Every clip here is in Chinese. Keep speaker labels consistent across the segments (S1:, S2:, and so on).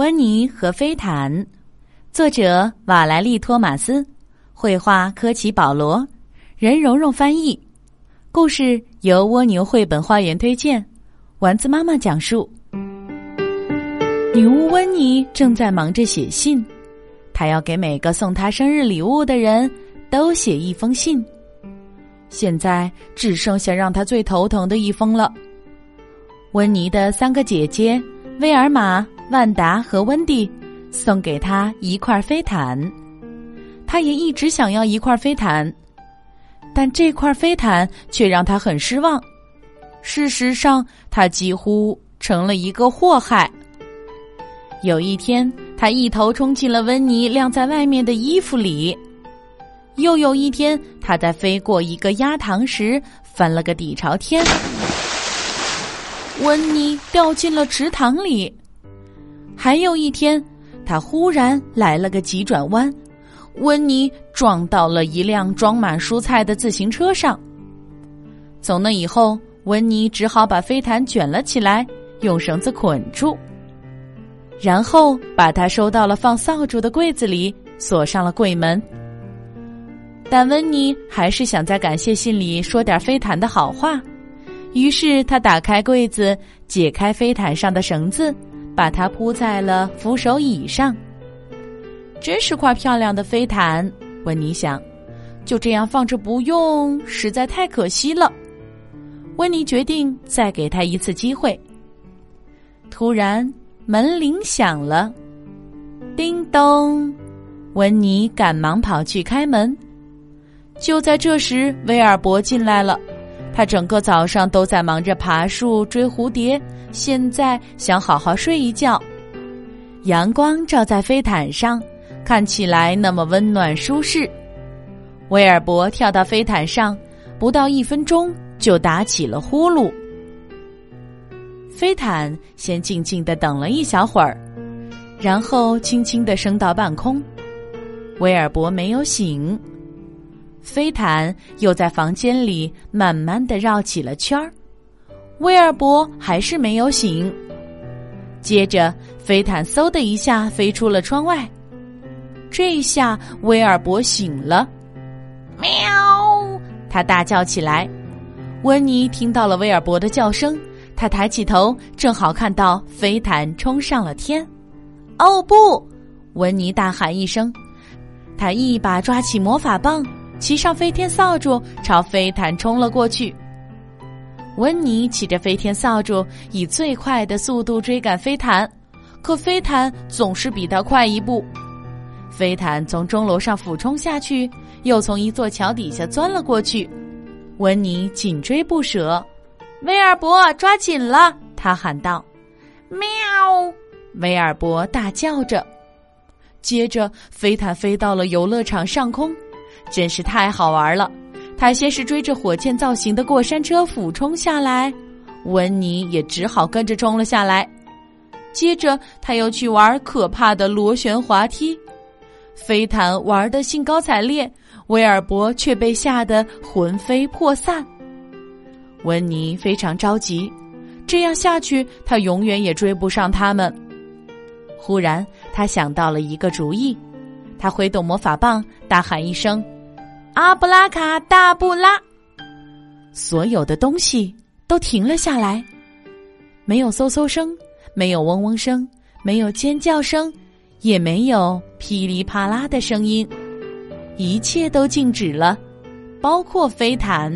S1: 温妮和飞毯，作者瓦莱丽·托马斯，绘画科奇·保罗，任蓉蓉翻译。故事由蜗牛绘本花园推荐，丸子妈妈讲述。女巫温妮正在忙着写信，她要给每个送她生日礼物的人都写一封信。现在只剩下让她最头疼的一封了。温妮的三个姐姐威尔玛。万达和温蒂送给他一块飞毯，他也一直想要一块飞毯，但这块飞毯却让他很失望。事实上，他几乎成了一个祸害。有一天，他一头冲进了温妮晾在外面的衣服里；又有一天，他在飞过一个鸭塘时翻了个底朝天，温妮掉进了池塘里。还有一天，他忽然来了个急转弯，温妮撞到了一辆装满蔬菜的自行车上。从那以后，温妮只好把飞毯卷了起来，用绳子捆住，然后把它收到了放扫帚的柜子里，锁上了柜门。但温妮还是想在感谢信里说点飞毯的好话，于是他打开柜子，解开飞毯上的绳子。把它铺在了扶手椅上。真是块漂亮的飞毯，温妮想。就这样放着不用，实在太可惜了。温妮决定再给他一次机会。突然，门铃响了，叮咚！温妮赶忙跑去开门。就在这时，威尔伯进来了。他整个早上都在忙着爬树、追蝴蝶，现在想好好睡一觉。阳光照在飞毯上，看起来那么温暖舒适。威尔伯跳到飞毯上，不到一分钟就打起了呼噜。飞毯先静静的等了一小会儿，然后轻轻的升到半空。威尔伯没有醒。飞毯又在房间里慢慢的绕起了圈儿，威尔伯还是没有醒。接着，飞毯嗖的一下飞出了窗外，这一下威尔伯醒了，喵！他大叫起来。温妮听到了威尔伯的叫声，他抬起头，正好看到飞毯冲上了天。哦不！温妮大喊一声，他一把抓起魔法棒。骑上飞天扫帚，朝飞毯冲了过去。温妮骑着飞天扫帚，以最快的速度追赶飞毯，可飞毯总是比他快一步。飞毯从钟楼上俯冲下去，又从一座桥底下钻了过去。温妮紧追不舍，威尔伯抓紧了，他喊道：“喵！”威尔伯大叫着。接着，飞毯飞到了游乐场上空。真是太好玩了！他先是追着火箭造型的过山车俯冲下来，温妮也只好跟着冲了下来。接着他又去玩可怕的螺旋滑梯，飞毯玩的兴高采烈，威尔伯却被吓得魂飞魄散。温妮非常着急，这样下去他永远也追不上他们。忽然，他想到了一个主意，他挥动魔法棒，大喊一声。阿布拉卡大布拉，所有的东西都停了下来，没有嗖嗖声，没有嗡嗡声，没有尖叫声，也没有噼里啪啦的声音，一切都静止了，包括飞毯。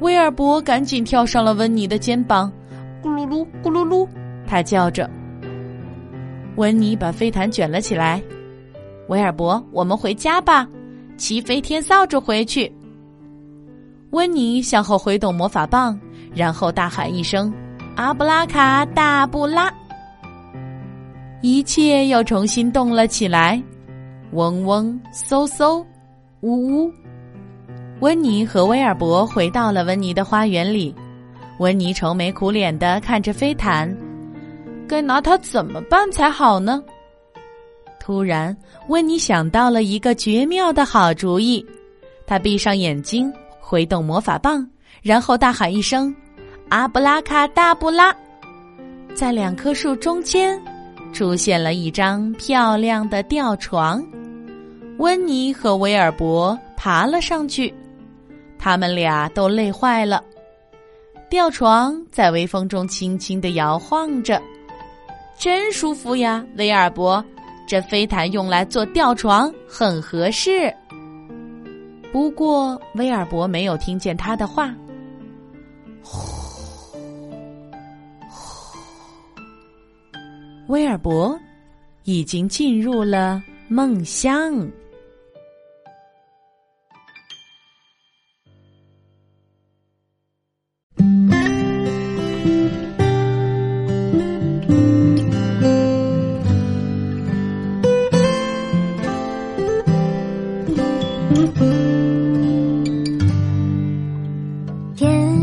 S1: 威尔伯赶紧跳上了温妮的肩膀，咕噜噜，咕噜噜，他叫着。温妮把飞毯卷了起来，威尔伯，我们回家吧。骑飞天扫帚回去。温妮向后挥动魔法棒，然后大喊一声：“阿布拉卡大布拉！”一切又重新动了起来，嗡嗡、嗖嗖、呜呜。温妮和威尔伯回到了温妮的花园里。温妮愁眉苦脸的看着飞毯，该拿它怎么办才好呢？突然，温妮想到了一个绝妙的好主意。他闭上眼睛，挥动魔法棒，然后大喊一声：“阿布拉卡大布拉！”在两棵树中间，出现了一张漂亮的吊床。温妮和威尔伯爬了上去，他们俩都累坏了。吊床在微风中轻轻的摇晃着，真舒服呀！威尔伯，这飞毯用来做吊床很合适。不过，威尔伯没有听见他的话。呼，呼，威尔伯已经进入了梦乡。